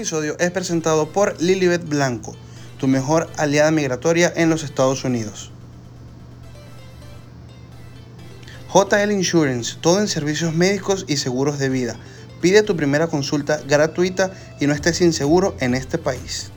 episodio es presentado por Lilibet Blanco, tu mejor aliada migratoria en los Estados Unidos. JL Insurance, todo en servicios médicos y seguros de vida. Pide tu primera consulta gratuita y no estés inseguro en este país.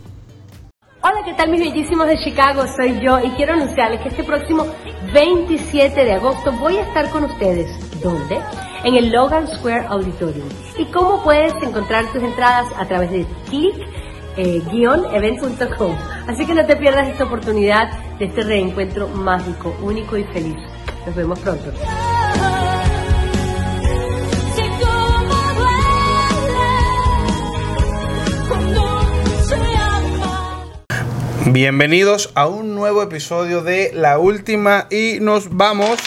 Hola, ¿qué tal mis bellísimos de Chicago? Soy yo y quiero anunciarles que este próximo 27 de agosto voy a estar con ustedes. ¿Dónde? En el Logan Square Auditorium. ¿Y cómo puedes encontrar tus entradas? A través de click-event.com. Así que no te pierdas esta oportunidad de este reencuentro mágico, único y feliz. Nos vemos pronto. Bienvenidos a un nuevo episodio de La Última y nos vamos.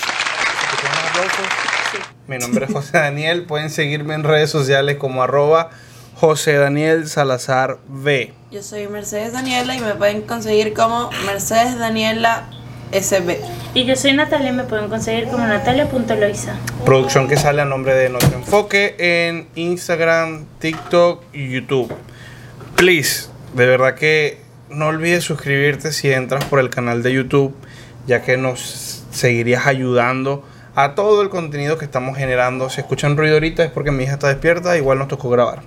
Mi nombre es José Daniel. Pueden seguirme en redes sociales como arroba José Daniel Salazar V. Yo soy Mercedes Daniela y me pueden conseguir como Mercedes Daniela SB. Y yo soy Natalia y me pueden conseguir como natalia.loisa. Producción que sale a nombre de Nuestro Enfoque en Instagram, TikTok y YouTube. Please, de verdad que no olvides suscribirte si entras por el canal de YouTube, ya que nos seguirías ayudando a todo el contenido que estamos generando. Si escuchan ruido ahorita es porque mi hija está despierta, igual nos tocó grabar.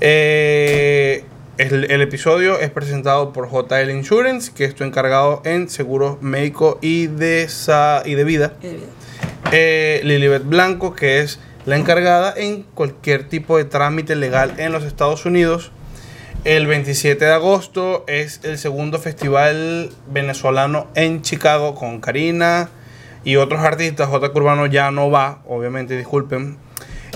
Eh, el, el episodio es presentado por JL Insurance, que estoy encargado en seguros médicos y de, sa- y de vida. Y de vida. Eh, Lilibet Blanco, que es la encargada en cualquier tipo de trámite legal en los Estados Unidos. El 27 de agosto es el segundo festival venezolano en Chicago con Karina y otros artistas. J. Urbano ya no va, obviamente, disculpen.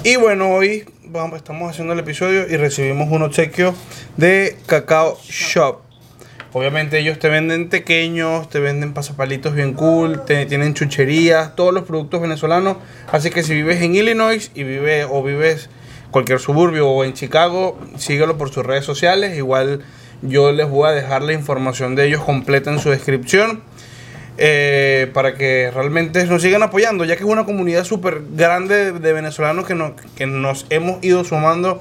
Y bueno, hoy vamos, estamos haciendo el episodio y recibimos un obsequio de Cacao Shop. Obviamente ellos te venden pequeños, te venden pasapalitos bien cool, tienen chucherías, todos los productos venezolanos. Así que si vives en Illinois y vives o vives cualquier suburbio o en Chicago, síguelo por sus redes sociales. Igual yo les voy a dejar la información de ellos completa en su descripción. Eh, para que realmente nos sigan apoyando, ya que es una comunidad súper grande de, venezolanos que, nos- que nos hemos ido sumando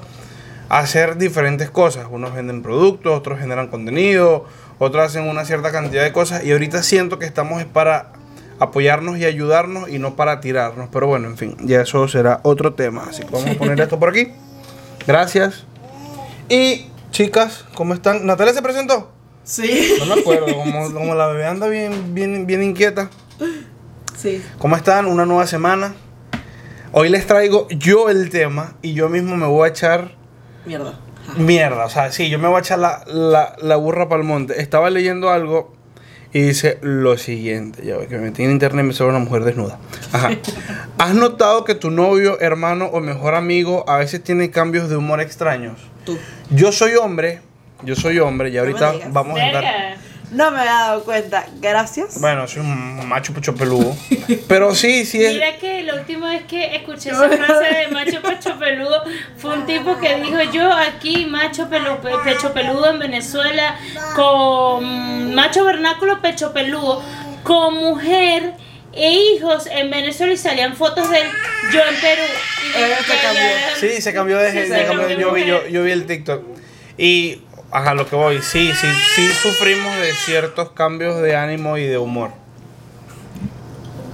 a hacer diferentes cosas. Unos venden productos, otros generan contenido, otros hacen una cierta cantidad de cosas. Y ahorita siento que estamos es para apoyarnos y ayudarnos y no para tirarnos. Pero bueno, en fin, ya eso será otro tema. Así que vamos a poner esto por aquí. Gracias. Y chicas, ¿cómo están? ¿Natalia se presentó? Sí. No me acuerdo, como, como la bebé anda bien, bien, bien inquieta. Sí. ¿Cómo están? Una nueva semana. Hoy les traigo yo el tema y yo mismo me voy a echar Mierda. Mierda, o sea, sí, yo me voy a echar la, la, la burra para el monte. Estaba leyendo algo y dice lo siguiente. Ya ve que me metí en internet y me sale una mujer desnuda. Ajá. ¿Has notado que tu novio, hermano o mejor amigo a veces tiene cambios de humor extraños? Tú. Yo soy hombre, yo soy hombre y ahorita vamos a andar... No me había dado cuenta. Gracias. Bueno, soy un macho pecho peludo. Pero sí, sí es... Mira que la última vez que escuché esa frase de macho pecho peludo fue un tipo que dijo yo aquí macho pelu- pe- pecho peludo en Venezuela con macho vernáculo pecho peludo con mujer e hijos en Venezuela y salían fotos de él yo en Perú y Eh, se cambió. Sí, se cambió de, Sí, se se cambió de- cambió yo, vi, yo, yo vi el TikTok. Y, ajá, lo que voy, sí, sí, sí sufrimos de ciertos cambios de ánimo y de humor.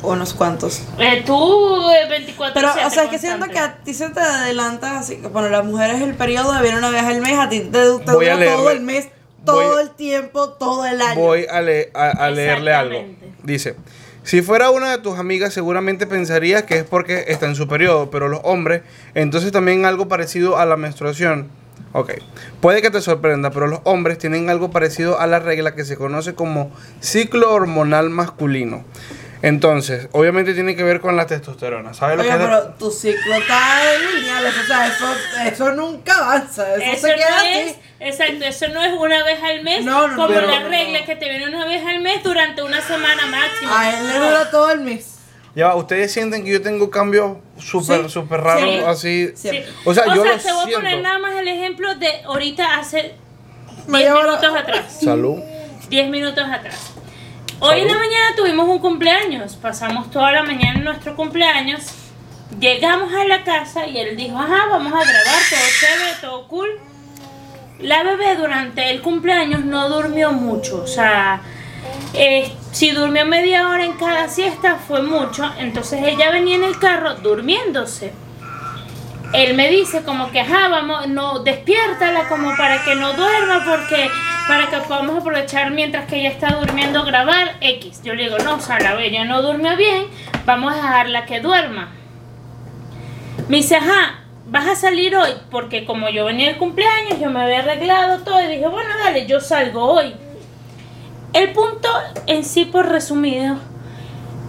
Unos cuantos. Eh, tú eh, 24 Pero, o sea, es que siento que a ti se te adelanta así. que, Bueno, las mujeres el periodo de viene una vez al mes, a ti te, dura todo el mes, Voy- todo el tiempo, todo el año. Voy a, le- a- a leerle algo. Dice, si fuera una de tus amigas seguramente pensarías que es porque está en su periodo, pero los hombres, entonces también algo parecido a la menstruación. Ok, puede que te sorprenda, pero los hombres tienen algo parecido a la regla que se conoce como ciclo hormonal masculino. Entonces, obviamente tiene que ver con la testosterona. ¿Sabes lo Oye, que es? pero tu ciclo está lineal, o sea, eso, eso nunca avanza, eso, Eso se queda no así. es, exacto, eso no es una vez al mes, No, no, como pero- la regla que te viene una vez al mes durante una semana máximo. A él le dura todo el mes. Ya, ustedes sienten que yo tengo cambios súper, Sí, súper raros, sí. así. Sí. O sea, yo lo te voy a poner nada más el ejemplo de ahorita hace 10 Media hora. minutos atrás. Salud. 10 minutos atrás. Hoy en la mañana tuvimos un cumpleaños, pasamos toda la mañana en nuestro cumpleaños, llegamos a la casa y él dijo, ajá, vamos a grabar, todo chévere, todo cool. la bebé durante el cumpleaños no durmió mucho, o sea, eh, si durmió media hora en cada siesta fue mucho, entonces ella venía en el carro durmiéndose. Él me dice como que, ajá, vamos, no, despiértala como para que no duerma, porque para que podamos aprovechar mientras que ella está durmiendo grabar X. Yo le digo, no, o sea, la bella no durmió bien, vamos a dejarla que duerma. Me dice, ajá, vas a salir hoy, porque como yo venía el cumpleaños, yo me había arreglado todo y dije, bueno, dale, yo salgo hoy. El punto en sí, por resumido,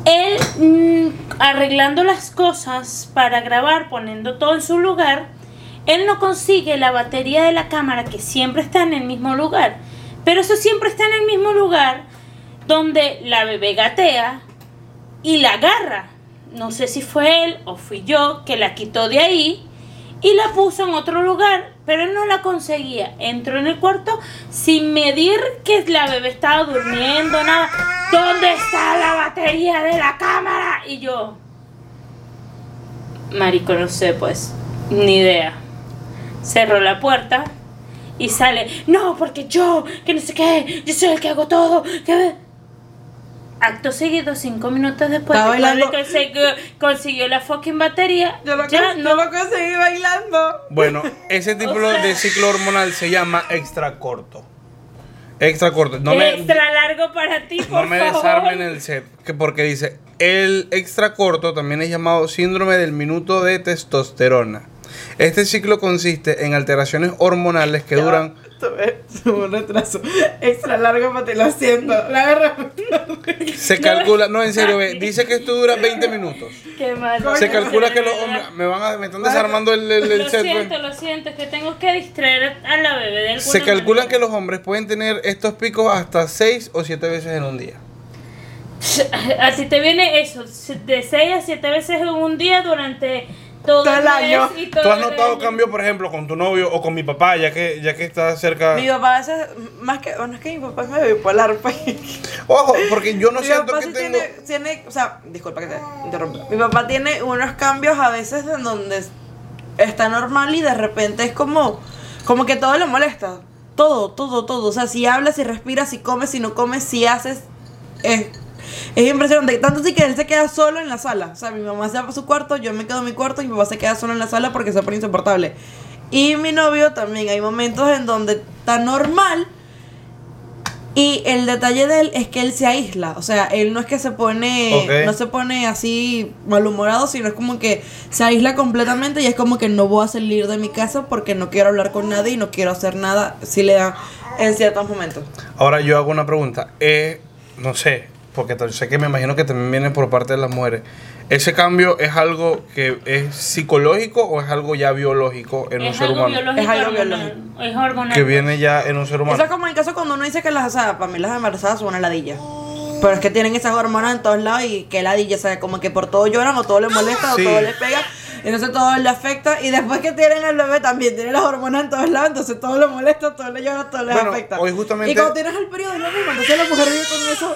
él mm, arreglando las cosas para grabar, poniendo todo en su lugar, él no consigue la batería de la cámara que siempre está en el mismo lugar. Pero eso siempre está en el mismo lugar donde la bebé gatea y la agarra. No sé si fue él o fui yo que la quitó de ahí y la puso en otro lugar, pero él no la conseguía. Entró en el cuarto sin medir que la bebé estaba durmiendo, nada. ¿Dónde está la batería de la cámara? Y yo, marico, no sé, pues, ni idea. Cerró la puerta y sale, no, porque yo, que no sé qué, yo soy el que hago todo. Que... Acto seguido, cinco minutos después, de que bailando. consiguió, consiguió la fucking batería. Yo lo, ya no yo lo conseguí bailando. Bueno, ese tipo O sea- de ciclo hormonal se llama extra corto. Extra corto. No me, extra largo para ti, por no me favor. desarmen el set. Que porque dice, el extra corto también es llamado síndrome del minuto de testosterona. Este ciclo consiste en alteraciones hormonales que duran... Tuve, un retraso extra largo para ti, lo siento. La agarré. Se calcula, no en serio, ve, dice que esto dura 20 minutos. Qué malo. Se calcula que los hombres me van a, me están desarmando el, el, el Lo set. pues. siento, lo siento, es que tengo que distraer a la bebé de Se calcula manera. que los hombres pueden tener estos picos hasta 6 o 7 veces en un día. A ti te viene eso, de 6 a 7 veces en un día durante todo, Todo el mes año. y todo ¿Tú has notado año. cambio, por ejemplo, con tu novio o con mi papá, ya que, ya que está cerca? Mi papá a veces, más que, bueno, es que mi papá es medio bipolar, pues. Ojo, porque yo no Mi siento papá que sí tengo. tiene, tiene, o sea, disculpa que te interrumpa. Mi papá tiene unos cambios a veces en donde está normal y de repente es como, como que todo le molesta. Todo, todo, todo. O sea, si hablas, si respiras, si comes, si no comes, si haces, es, es impresionante. Tanto así que él se queda solo en la sala. O sea, mi mamá se va a su cuarto, yo me quedo en mi cuarto y mi papá se queda solo en la sala porque se pone insoportable. Y mi novio también, hay momentos en donde está normal, y el detalle de él es que él se aísla, o sea, él no es que se pone, no se pone así malhumorado, sino es como que se aísla completamente y es como que no voy a salir de mi casa porque no quiero hablar con nadie y no quiero hacer nada si le da en ciertos momentos. Ahora yo hago una pregunta. Eh, no sé, porque sé que me imagino que también viene por parte de las mujeres. ¿Ese cambio es algo que es psicológico o es algo ya biológico en un Es ser algo humano? biológico. Es algo hormonal. Es hormonal. Que viene ya en un ser Eso es humano. como el caso cuando uno dice que las, o sea, para mí las embarazadas son una ladilla. Pero es que tienen esas hormonas en todos lados y que ladilla, o sea, como que por todo lloran o todo les molesta Sí. o todo les pega. Entonces todo les afecta y después que tienen el bebé también tienen las hormonas en todos lados, entonces todo les molesta, todo les llora, todo les Bueno, afecta. hoy justamente- Y cuando tienes el periodo es lo mismo, entonces la mujer vive con eso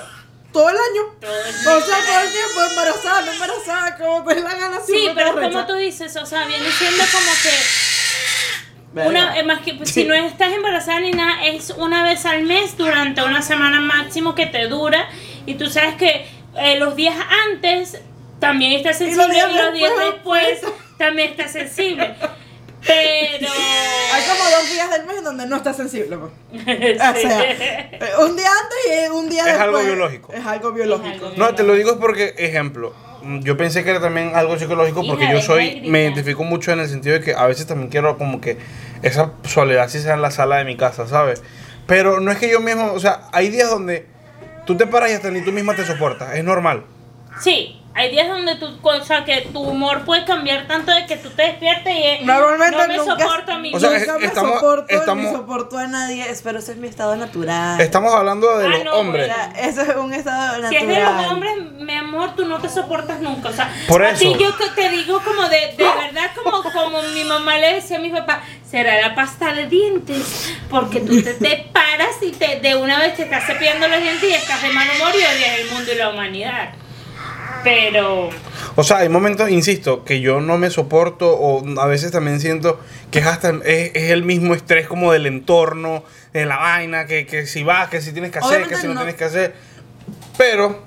todo el año. Todo el O sea, todo el tiempo embarazada, no embarazada, como dé la gana. Sí, pero como tú dices, o sea, viene siendo como que una, eh, más que si no estás embarazada ni nada, es una vez al mes durante una semana máximo que te dura y tú sabes que eh, los días antes también estás Y los sensible y días los días después, después también estás sensible. Pero Hay como dos días del mes en donde no estás sensible. pues. O sea, eh, un día antes y un día Es después. algo biológico. Es algo biológico. No, te lo digo es porque, ejemplo, mm, yo pensé que era también algo psicológico porque Hija yo soy, me identifico mucho en el sentido de que a veces también quiero como que esa soledad sí sea en la sala de mi casa, ¿sabes? Pero no es que yo mismo, o sea, hay días donde tú te paras y hasta ni tú misma te soportas, es normal. sí, hay días donde tu, o sea, que tu humor puede cambiar tanto de que tú te despiertes y es, Normalmente no me nunca, soporto a mí O sea, nunca me estamos- soporto estamos- ni soporto a nadie. Pero ese es mi estado natural. Estamos hablando de Ah, los no, hombres. sea, eso es un estado Si es natural. de los hombres, mi amor, tú no te soportas nunca. O sea, Por a eso. ti yo te digo como de, de verdad, como, como mi mamá le decía a mi papá, será la pasta de dientes. Porque tú te, te paras y te, de una vez te estás cepillando los dientes y estás de mal humor y odias el mundo y la humanidad. Pero, O sea, hay momentos, insisto, que yo no me soporto o a veces también siento que es hasta es, es el mismo estrés como del entorno, de la vaina, que, que si vas, que si tienes que hacer, que si no, no. tienes que hacer. Pero,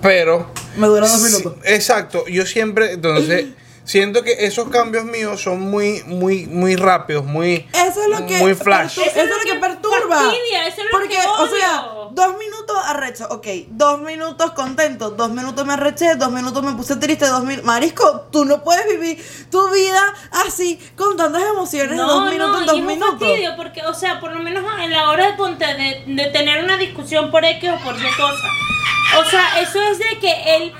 pero... Me dura dos sí, minutos. exacto, yo siempre, entonces, siento que esos cambios míos son muy, muy, muy rápidos, muy... Eso es lo que. Muy flash. pertur- Eso es lo que perturba. fastidia, eso es lo Porque, que o sea, odio. dos minutos arrecho, ok. Dos minutos contento, dos minutos me arreché, dos minutos me puse triste, dos minutos. Marisco, tú no puedes vivir tu vida así, con tantas emociones, dos minutos en dos y es un minutos. fastidio porque, o sea, por lo menos en la hora de, ponte, de, de tener una discusión por X o por Y cosa. O sea, eso es de que él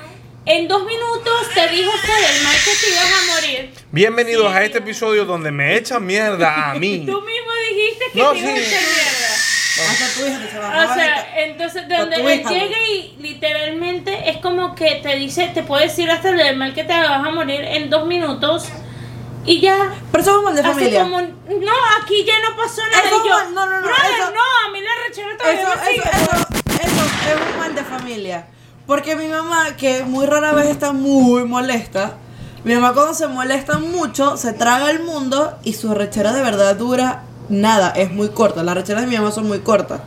en dos minutos te dijo que del mal que te ibas a morir. Bienvenidos Sí. a este episodio donde me echan mierda a mí. Tú mismo dijiste que No, te ibas a sí. echar mierda. Hasta tu hija te se va a O sea, entonces donde tu él llega y literalmente es como que te dice, te puede decir hasta del mal que te vas a morir en dos minutos y ya. Pero eso es mal de familia. como, no, aquí ya no pasó nada. Eso y yo, mal- no, no, no, "Brother, eso- no, a mí la rechera todavía Eso, me eso, sigue". eso, eso es un mal de familia. Porque mi mamá, que muy rara vez está muy molesta, mi mamá cuando se molesta mucho, se traga el mundo y su rechera de verdad dura nada, es muy corta. Las recheras de mi mamá son muy cortas.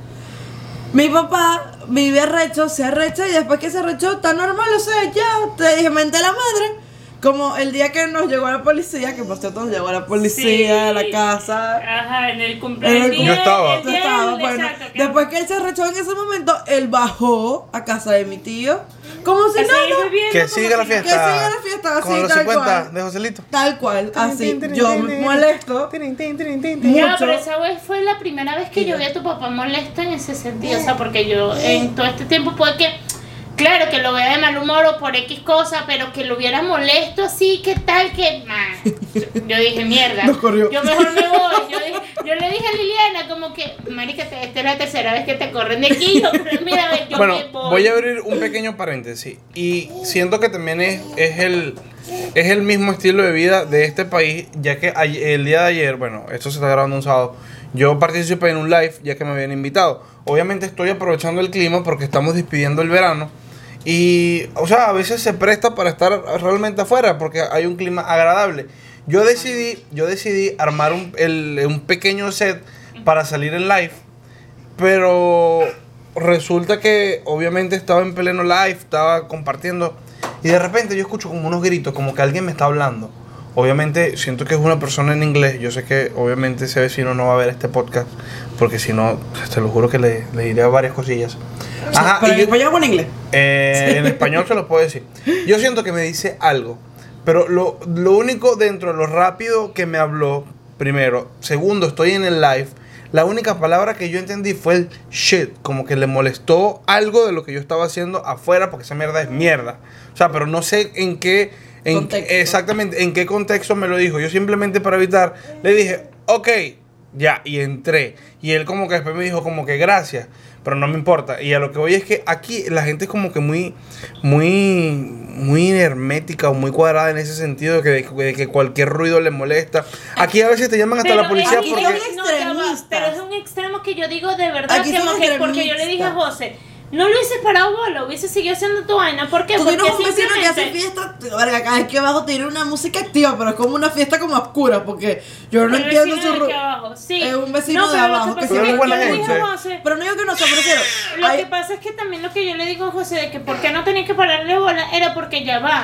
Mi papá vive arrecho, se arrecha y después que se arrechó está normal, o sea, ya, te dije, mente la madre. Como el día que nos llegó la policía, que por cierto nos llegó la policía a la casa. Ajá, en el cumpleaños. En el- Yo estaba. el Yo estaba, bueno, exacto, después que él se arrechó en ese momento, él bajó a casa de mi tío. Como si no, no, Que siga la fiesta. Que siga la fiesta, Con así, los tal 50 cual. de Joselito. tal cual, así. Yo me molesto. Ya, Mucho. pero esa vez fue la primera vez que yo vi a tu papá molesto en ese sentido. O sea, porque yo en todo este tiempo puede que, claro, que lo vea de mal humor o por X cosa, pero que lo viera molesto así, ¿qué tal? Que, man, yo dije, mierda. Nos corrió. Yo mejor me voy. Yo, dije- yo le dije a Liliana, como que, marica, te- esta es la tercera vez que te corren de aquí. Yo, pero mira, yo Bueno, me voy. voy a abrir un pequeño paréntesis. Y siento que también es, es, el, es el mismo estilo de vida de este país, ya que el día de ayer, bueno, esto se está grabando un sábado, yo participé en un live ya que me habían invitado. Obviamente estoy aprovechando el clima porque estamos despidiendo el verano. Y, o sea, a veces se presta para estar realmente afuera porque hay un clima agradable. Yo decidí, yo decidí armar un, el- un pequeño set para salir en live. Pero resulta que obviamente estaba en pleno live, estaba compartiendo. Y de repente yo escucho como unos gritos, como que alguien me está hablando. Obviamente siento que es una persona en inglés. Yo sé que obviamente ese vecino no va a ver este podcast. Porque si no, te lo juro que le, le diré varias cosillas. Ajá, Pero y en español o en inglés. eh, en español se lo puedo decir. Yo siento que me dice algo. Pero lo, lo único dentro de lo rápido que me habló, primero. Segundo, estoy en el live. La única palabra que yo entendí fue el shit. Como que le molestó algo de lo que yo estaba haciendo afuera, porque esa mierda es mierda. O sea, pero no sé en qué. En, Contexto. exactamente en qué contexto me lo dijo. Yo simplemente para evitar le dije, ok, ya, y entré. Y él como que después me dijo como que gracias, pero no me importa. Y a lo que voy es que aquí la gente es como que muy, muy, muy hermética o muy cuadrada en ese sentido de que, de que cualquier ruido le molesta. Aquí a veces te llaman hasta Pero la policía porque... no, pero es un extremo que yo digo de verdad, Aquí que son como que porque yo le dije a. José, no lo hubiese parado bola, hubiese seguido haciendo tu vaina. ¿Por qué? Porque un vecino que hace fiesta, verga, cada vez que abajo tiene una música activa, pero es como una fiesta como oscura, porque yo no El entiendo su de abajo, sí. Es un vecino de abajo que es que buena gente. José, Pero no digo que no sea, prefiero. Lo que pasa es que también lo que yo le digo a José de que por qué no tenía que pararle bola era porque ya va.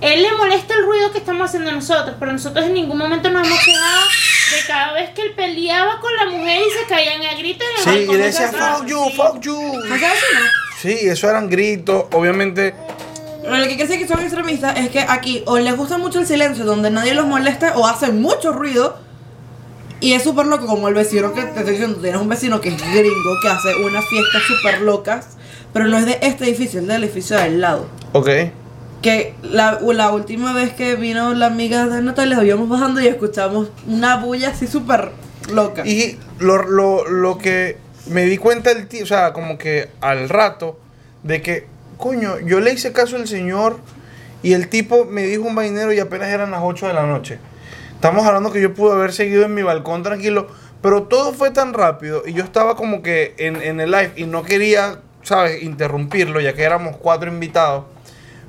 Él le molesta el ruido que estamos haciendo nosotros, pero nosotros en ningún momento nos hemos quejado de cada vez que él peleaba con la mujer y se caían a gritos Sí, y de decía, fuck you, Sí. fuck you. ¿No sabes? Sí, eso eran gritos, obviamente. Pero lo que quiere decir que son extremistas es que aquí o les gusta mucho el silencio donde nadie los molesta o hacen mucho ruido y es súper loco como el vecino que te estoy diciendo, tienes un vecino que es gringo que hace unas fiestas súper locas, pero no es de este edificio, es del edificio de al lado. Ok. Que la, la última vez que vino la amiga de Natalia, íbamos bajando y escuchamos una bulla así súper loca. Y lo, lo, lo que me di cuenta el tío, o sea, como que al rato, de que, coño, yo le hice caso al señor y el tipo me dijo un vainero y apenas eran las 8 de la noche. Estamos hablando que yo pude haber seguido en mi balcón tranquilo, pero todo fue tan rápido y yo estaba como que en, en el live y no quería, ¿sabes?, interrumpirlo, ya que éramos cuatro invitados.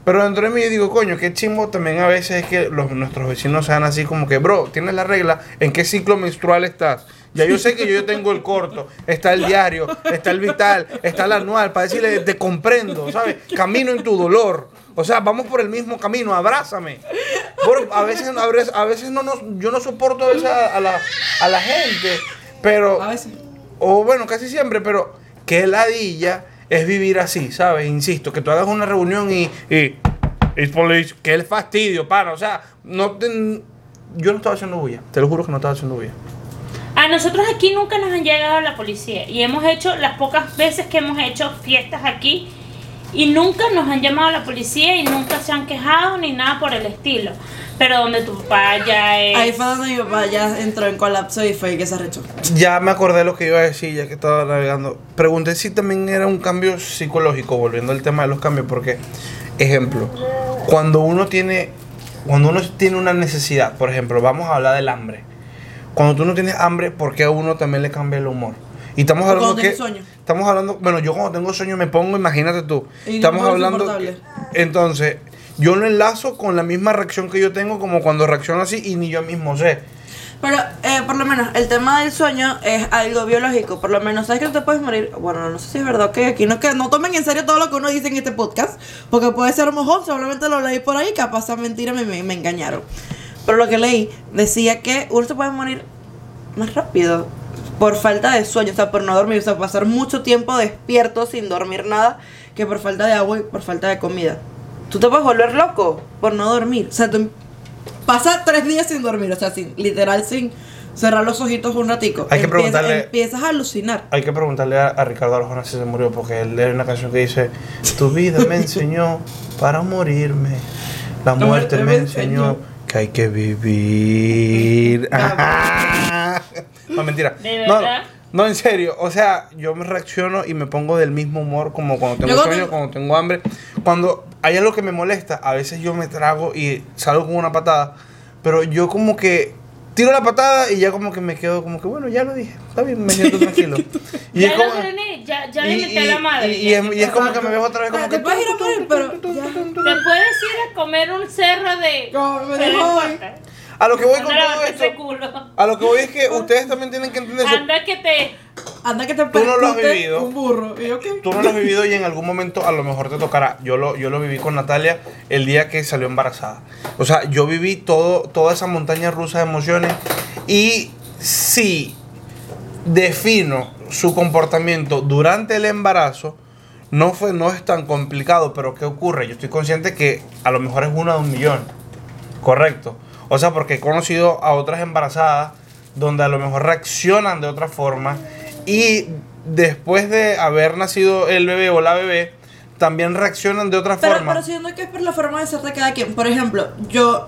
Pero dentro de mí yo digo, coño, qué chimbo también a veces es que los, nuestros vecinos sean así como que, bro, tienes la regla, ¿en qué ciclo menstrual estás? Ya yo sé que yo tengo el corto, está el diario, está el vital, está el anual, para decirle, te comprendo, ¿sabes? Camino en tu dolor. O sea, vamos por el mismo camino, abrázame. Bro, a veces, a veces, a veces no, nos- yo no soporto a, veces a, a la, a la gente, pero... A veces. O bueno, casi siempre, pero qué ladilla es vivir así, ¿sabes? Insisto, que tú hagas una reunión y. y police, que el fastidio, para. O sea, no te- yo no estaba haciendo bulla. Te lo juro que no estaba haciendo bulla. A nosotros aquí nunca nos han llegado la policía y hemos hecho las pocas veces que hemos hecho fiestas aquí y nunca nos han llamado la policía y nunca se han quejado ni nada por el estilo. Pero donde tu papá ya es... Ahí fue donde mi papá ya entró en colapso y fue que se arrechó. Ya me acordé de lo que iba a decir, ya que estaba navegando. Pregunté si también era un cambio psicológico, volviendo al tema de los cambios, porque, ejemplo, cuando uno tiene, cuando uno tiene una necesidad, por ejemplo, vamos a hablar del hambre. Cuando tú no tienes hambre, ¿por qué a uno también le cambia el humor? Y estamos hablando que sueño. Estamos hablando, bueno, yo cuando tengo sueño me pongo, imagínate tú. Y estamos hablando entonces, yo lo enlazo con la misma reacción que yo tengo como cuando reacciono así y ni yo mismo sé. Pero, eh, por lo menos, el tema del sueño es algo biológico. Por lo menos, ¿sabes que no te puedes morir? Bueno, no sé si es verdad que aquí no, que no tomen en serio todo lo que uno dice en este podcast. Porque puede ser mojón, solamente lo leí por ahí, capaz sea mentira, me, me, me engañaron. Pero lo que leí decía que uno se puede morir más rápido por falta de sueño, o sea, por no dormir, o sea, pasar mucho tiempo despierto sin dormir nada, que por falta de agua y por falta de comida. Tú te puedes volver loco por no dormir. O sea, tú pasa tres días sin dormir, o sea, sin, literal sin cerrar los ojitos un ratico. Hay que Empieza- preguntarle- Empiezas a alucinar. Hay que preguntarle a, a Ricardo Arjona si se murió, porque él lee una canción que dice, tu vida me enseñó para morirme, la muerte me enseñó que hay que vivir. No, mentira. ¿De No, verdad? no, en serio, o sea, yo me reacciono y me pongo del mismo humor como cuando tengo sueño, cuando tengo hambre. Cuando hay algo que me molesta, a veces yo me trago y salgo con una patada, pero yo como que tiro la patada y ya como que me quedo como que, bueno, ya lo dije, está bien, me siento tranquilo. Y ya es lo como- frené, ya, ya le y- metí a la madre. Y, y es, y es como que me veo otra vez como que... te puedes ir a morir, pero ya. Te puedes ir a comer un cerro de... No, me A lo que voy con todo esto... culo. A lo que voy es que ustedes también tienen que entender eso. Anda que te... Anda que te Tú no lo has vivido. Un burro. ¿Y yo qué? Tú no lo has vivido y en algún momento a lo mejor te tocará. Yo lo, yo lo viví con Natalia el día que salió embarazada. O sea, yo viví todo, toda esa montaña rusa de emociones y sí defino su comportamiento durante el embarazo. No, fue, no es tan complicado, pero ¿qué ocurre? Yo estoy consciente que a lo mejor es una de un millón. Correcto. O sea, porque he conocido a otras embarazadas donde a lo mejor reaccionan de otra forma y después de haber nacido el bebé o la bebé, también reaccionan de otra Pero, forma. pero siento que es por la forma de ser de cada quien. Por ejemplo, yo.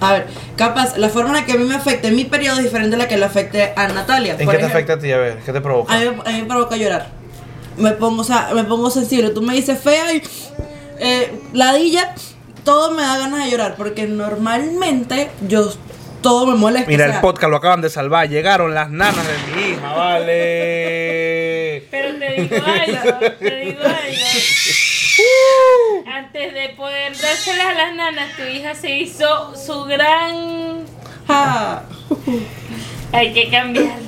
A ver, capaz, la forma en la que a mí me afecte mi periodo es diferente a la que le afecte a Natalia. ¿En qué te afecta a ti? A ver, ¿qué te provoca? A mí, a mí me provoca llorar. Me pongo, o sea, me pongo sensible. Tú me dices fea y eh, ladilla, todo me da ganas de llorar. Porque normalmente yo todo me molesta. Mira, o sea, el podcast lo acaban de salvar. Llegaron las nanas de mi hija, vale. Pero te digo algo, te digo algo. Antes de poder dárselas a las nanas, tu hija se hizo su gran... ja. Hay que cambiarla.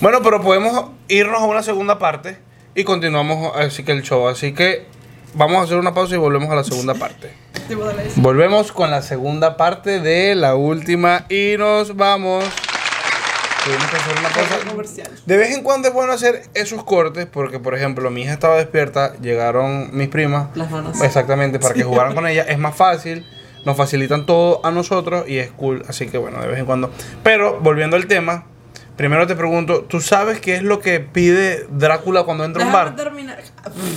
Bueno, pero podemos irnos a una segunda parte y continuamos así que el show. Así que vamos a hacer una pausa y volvemos a la segunda parte. Volvemos con la segunda parte de la última y nos vamos. Tuvimos que hacer una pausa. De vez en cuando es bueno hacer esos cortes porque, por ejemplo, mi hija estaba despierta, llegaron mis primas. Las nanas. Exactamente, para que jugaran con ella. Es más fácil, nos facilitan todo a nosotros y es cool. Así que, bueno, de vez en cuando. Pero, volviendo al tema, primero te pregunto, ¿tú sabes qué es lo que pide Drácula cuando entra a un bar? terminar.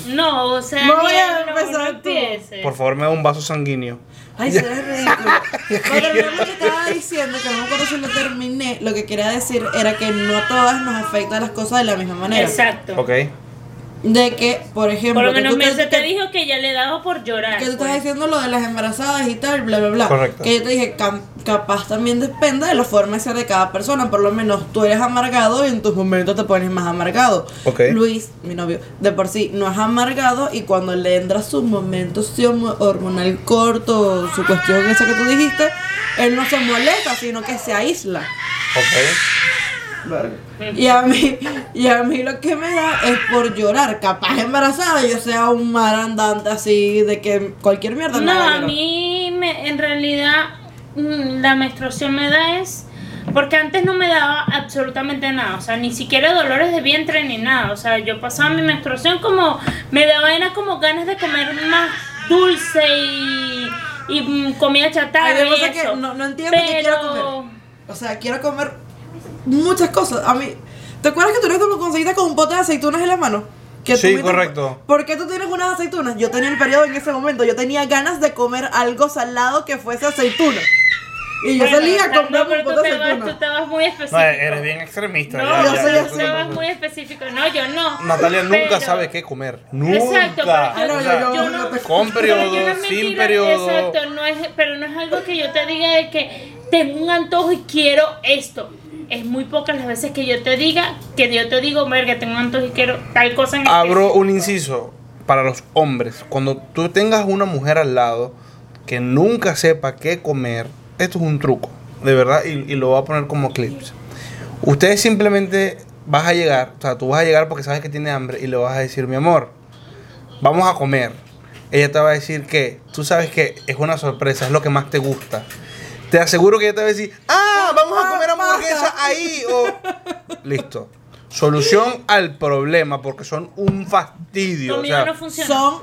No, o sea, No voy ya a no, empezar no tú. empieces. Por favor, me da un vaso sanguíneo. Ay, se ve ridículo. Para terminar lo que estaba diciendo, que no me acuerdo si lo terminé, lo que quería decir era que no a todas nos afectan las cosas de la misma manera. Exacto. Ok. De que, por ejemplo, Por lo menos tú te- Merce te que- dijo que ya le daba por llorar. que tú estás pues. diciendo lo de las embarazadas y tal, bla, bla, bla. Correcto. Que yo te dije, cam- capaz también depende de la forma de ser de cada persona. Por lo menos tú eres amargado y en tus momentos te pones más amargado. Ok. Luis, mi novio, de por sí no es amargado y cuando le entra su momento hormonal corto, su cuestión esa que tú dijiste, él no se molesta, sino que se aísla. Ok. Y a mí, y a mí lo que me da es por llorar. Capaz embarazada yo sea un mar andante así de que cualquier mierda me No, a mí me, en realidad mm, la menstruación me da es porque antes no me daba absolutamente nada, o sea, ni siquiera dolores de vientre ni nada, o sea, yo pasaba mi menstruación como me daba era como ganas de comer más dulce y, y mm, comida Ay, chatarra que y pasa es que eso. no, no entiendo qué quiero Pero- comer. O sea, quiero comer muchas cosas. A mí, ¿te acuerdas que tú eres lo conseguiste con un pote de aceitunas en la mano? Que Sí, correcto. ¿Por qué tú tienes unas aceitunas? Yo tenía el periodo en ese momento. Yo tenía ganas de comer algo salado que fuese aceituna. Y yo Bueno, salía a no, comprar pero un tú pote de te, vas, tú vas muy específico. No, eres bien extremista. No, ya, yo ya, soy ya, así. tú ya. muy específico. No, yo no. Natalia nunca Pero- sabe qué comer. Nunca. Exacto, pero no, O yo- sea, yo- yo no- te- con Pero periodo, yo no sin mentira, periodo. Exacto, no es, pero no es algo que yo te diga de que tengo un antojo y quiero esto. Es muy pocas las veces que yo te diga, que yo te digo, verga, tengo antojo y quiero tal cosa en Abro un inciso para los hombres. Cuando tú tengas una mujer al lado que nunca sepa qué comer, esto es un truco, de verdad, y, y lo voy a poner como clips. Ustedes simplemente vas a llegar, o sea, tú vas a llegar porque sabes que tiene hambre y le vas a decir, mi amor, vamos a comer. Ella te va a decir que tú sabes que es una sorpresa, es lo que más te gusta. Te aseguro que ella te va a decir, ah, vamos a comer hamburguesa ahí. O, listo. Solución al problema porque son un fastidio. o Conmigo sea, no funciona. Son,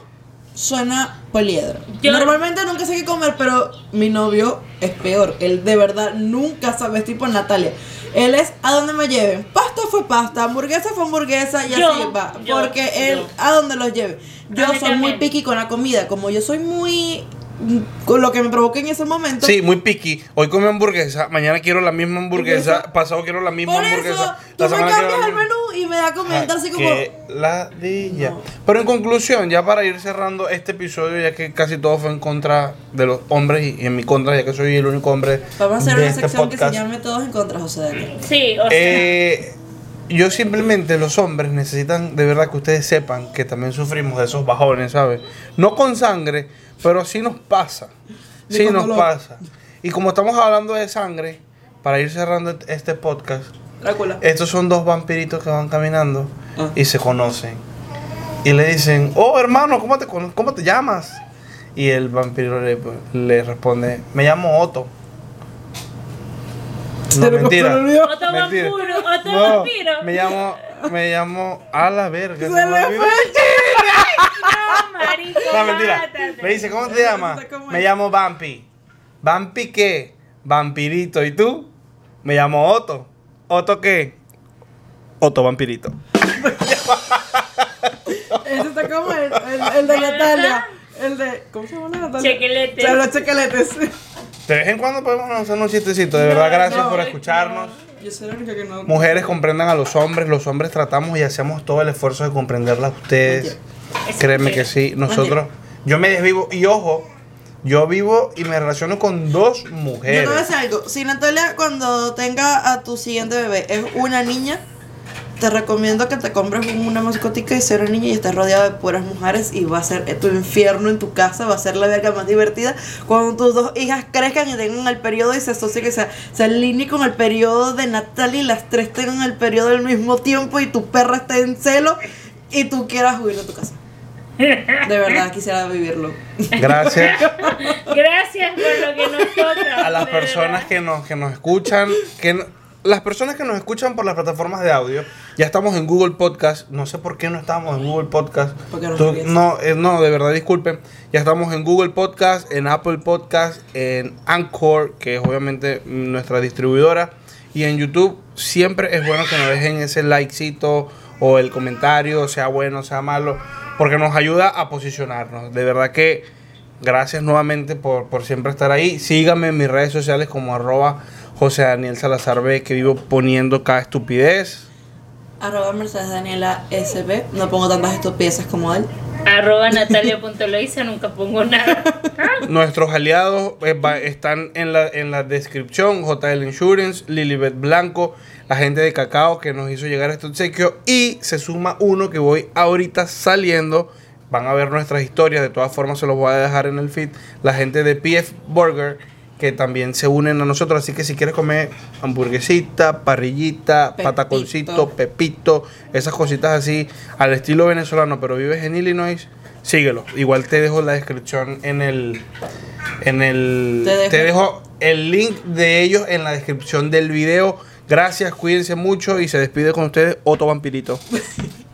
suena poliedra. Yo- Normalmente nunca sé qué comer, pero mi novio es peor. Él de verdad nunca sabe, es tipo Natalia. Él es a donde me lleven. Pasta fue pasta, hamburguesa fue hamburguesa y Yo, así va. yo, porque él yo. a donde los lleve. Yo A mí soy muy también. picky con la comida. Como yo soy muy. Con lo que me provoca en ese momento. Sí, muy picky. Hoy come hamburguesa, mañana quiero la misma hamburguesa, pasado quiero la misma Por hamburguesa. eso, tú la me cambias la el menú y me da a comentar así como. Qué ladilla. No. Pero en conclusión, ya para ir cerrando este episodio, ya que casi todo fue en contra de los hombres y, en mi contra, ya que soy el único hombre Vamos a hacer de una este sección que se llame Todos en contra, José Daniel. Sí, o sea, Eh, yo simplemente, los hombres necesitan de verdad que ustedes sepan que también sufrimos de esos bajones, ¿sabes? No con sangre, pero sí nos pasa. Sí nos dolor. pasa. Y como estamos hablando de sangre, para ir cerrando este podcast, Drácula. estos son dos vampiritos que van caminando Ah. y se conocen. Y le dicen, oh hermano, ¿cómo te, cómo te llamas? Y el vampiro le, le responde, me llamo Otto. No, mentira. olvidó. otro Mentira. vampiro, otro No, vampiro. me llamo, me llamo a la verga. Se le fue. No, marico, No, mentira. mátate. Me dice, ¿cómo te llamas? Me llamo Vampi. ¿Vampi qué? Vampirito. ¿Y tú? Me llamo Otto. ¿Otto qué? Otto Vampirito. Ese está como el, el, el de Natalia. El de. ¿Cómo se llama la Natalia? Chequeletes. O chequeletes. De vez en cuando podemos hacer un chistecito. De verdad, gracias por no. escucharnos. Yo soy la única que no. Mujeres comprendan a los hombres. Los hombres tratamos y hacemos todo el esfuerzo de comprenderlas a ustedes. Créeme que sí. Nosotros, yo me desvivo. Y ojo, yo vivo y me relaciono con dos Yo mujeres. te voy a decir algo. Si Natalia, cuando tenga a tu siguiente bebé, es una niña, te recomiendo que te compres una mascotica y sea una niña y estés rodeada de puras mujeres y va a ser tu infierno en tu casa, va a ser la verga más divertida. Cuando tus dos hijas crezcan y tengan el periodo y se asocien, que se, se alinee con el periodo de Natalia y las tres tengan el periodo al mismo tiempo y tu perra esté en celo y tú quieras huir de tu casa. De verdad, quisiera vivirlo. Gracias. Gracias por lo que nos toca. a las personas que nos, que nos escuchan, que no- las personas que nos escuchan por las plataformas de audio, ya estamos en Google Podcast, no sé por qué no estamos en Google Podcast. Porque no Tú- no, eh, no, de verdad disculpen, ya estamos en Google Podcast, en Apple Podcast, en Anchor, que es obviamente nuestra distribuidora, y en YouTube siempre es bueno que nos dejen ese likecito o el comentario, sea bueno, sea malo, porque nos ayuda a posicionarnos. De verdad que gracias nuevamente por, por siempre estar ahí. Síganme en mis redes sociales como arroba José Daniel Salazar B, que vivo poniendo cada estupidez. Arroba Mercedes Daniela SB. No pongo tantas estupideces como él. Arroba natalia.loisa, nunca pongo nada. Nuestros aliados eh, va- están en la, en la descripción. JL Insurance, Lilibet Blanco, la gente de Cacao que nos hizo llegar este obsequio. Y se suma uno que voy ahorita saliendo. Van a ver nuestras historias. De todas formas, se los voy a dejar en el feed. La gente de PF Burger que también se unen a nosotros. Así que si quieres comer hamburguesita, parrillita, Pepito. pataconcito, pepito, esas cositas así al estilo venezolano, pero vives en Illinois, síguelo. Igual te dejo la descripción en el en el Te dejo. te dejo el link de ellos en la descripción del video. Gracias, cuídense mucho y se despide con ustedes Otto Vampirito.